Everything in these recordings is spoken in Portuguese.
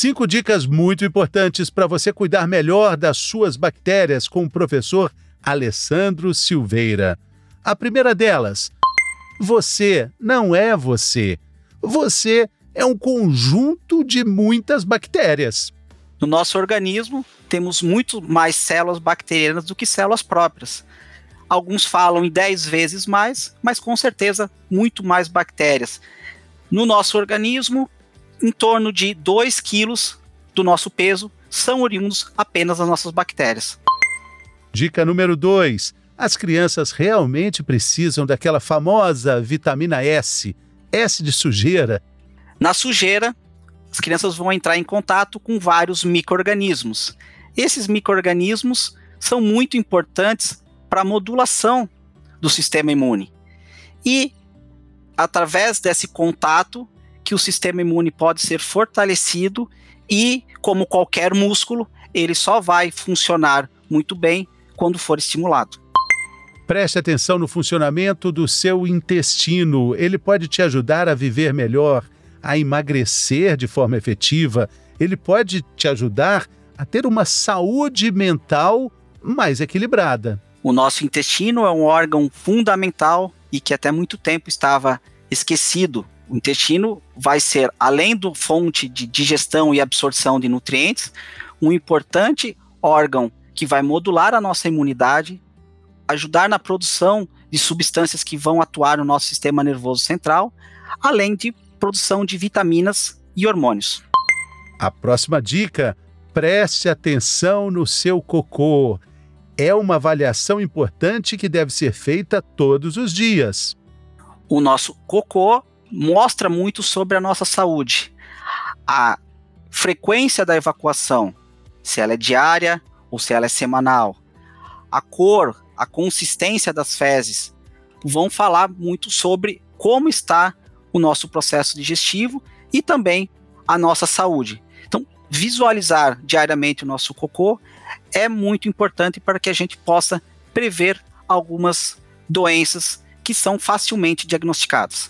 Cinco dicas muito importantes para você cuidar melhor das suas bactérias com o professor Alessandro Silveira. A primeira delas: você não é você. Você é um conjunto de muitas bactérias. No nosso organismo, temos muito mais células bacterianas do que células próprias. Alguns falam em 10 vezes mais, mas com certeza muito mais bactérias. No nosso organismo, em torno de 2 quilos do nosso peso são oriundos apenas das nossas bactérias. Dica número 2. As crianças realmente precisam daquela famosa vitamina S, S de sujeira. Na sujeira, as crianças vão entrar em contato com vários micro-organismos. Esses micro-organismos são muito importantes para a modulação do sistema imune. E, através desse contato, que o sistema imune pode ser fortalecido e, como qualquer músculo, ele só vai funcionar muito bem quando for estimulado. Preste atenção no funcionamento do seu intestino. Ele pode te ajudar a viver melhor, a emagrecer de forma efetiva. Ele pode te ajudar a ter uma saúde mental mais equilibrada. O nosso intestino é um órgão fundamental e que até muito tempo estava esquecido. O intestino vai ser, além do fonte de digestão e absorção de nutrientes, um importante órgão que vai modular a nossa imunidade, ajudar na produção de substâncias que vão atuar no nosso sistema nervoso central, além de produção de vitaminas e hormônios. A próxima dica Preste atenção no seu cocô. É uma avaliação importante que deve ser feita todos os dias. O nosso cocô mostra muito sobre a nossa saúde. A frequência da evacuação, se ela é diária ou se ela é semanal. A cor, a consistência das fezes vão falar muito sobre como está o nosso processo digestivo e também a nossa saúde visualizar diariamente o nosso cocô é muito importante para que a gente possa prever algumas doenças que são facilmente diagnosticadas.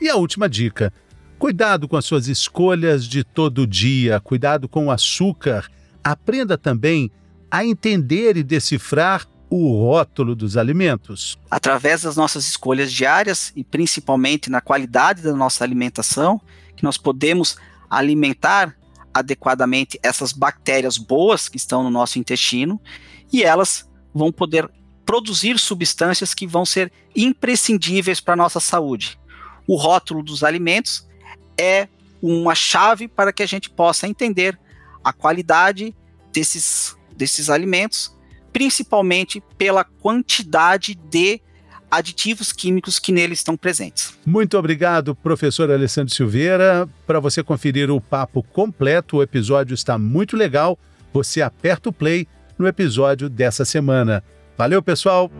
E a última dica: cuidado com as suas escolhas de todo dia, cuidado com o açúcar. Aprenda também a entender e decifrar o rótulo dos alimentos. Através das nossas escolhas diárias e principalmente na qualidade da nossa alimentação, que nós podemos alimentar adequadamente essas bactérias boas que estão no nosso intestino e elas vão poder produzir substâncias que vão ser imprescindíveis para a nossa saúde. O rótulo dos alimentos é uma chave para que a gente possa entender a qualidade desses, desses alimentos, principalmente pela quantidade de aditivos químicos que neles estão presentes. Muito obrigado, professor Alessandro Silveira. Para você conferir o papo completo, o episódio está muito legal. Você aperta o play no episódio dessa semana. Valeu, pessoal!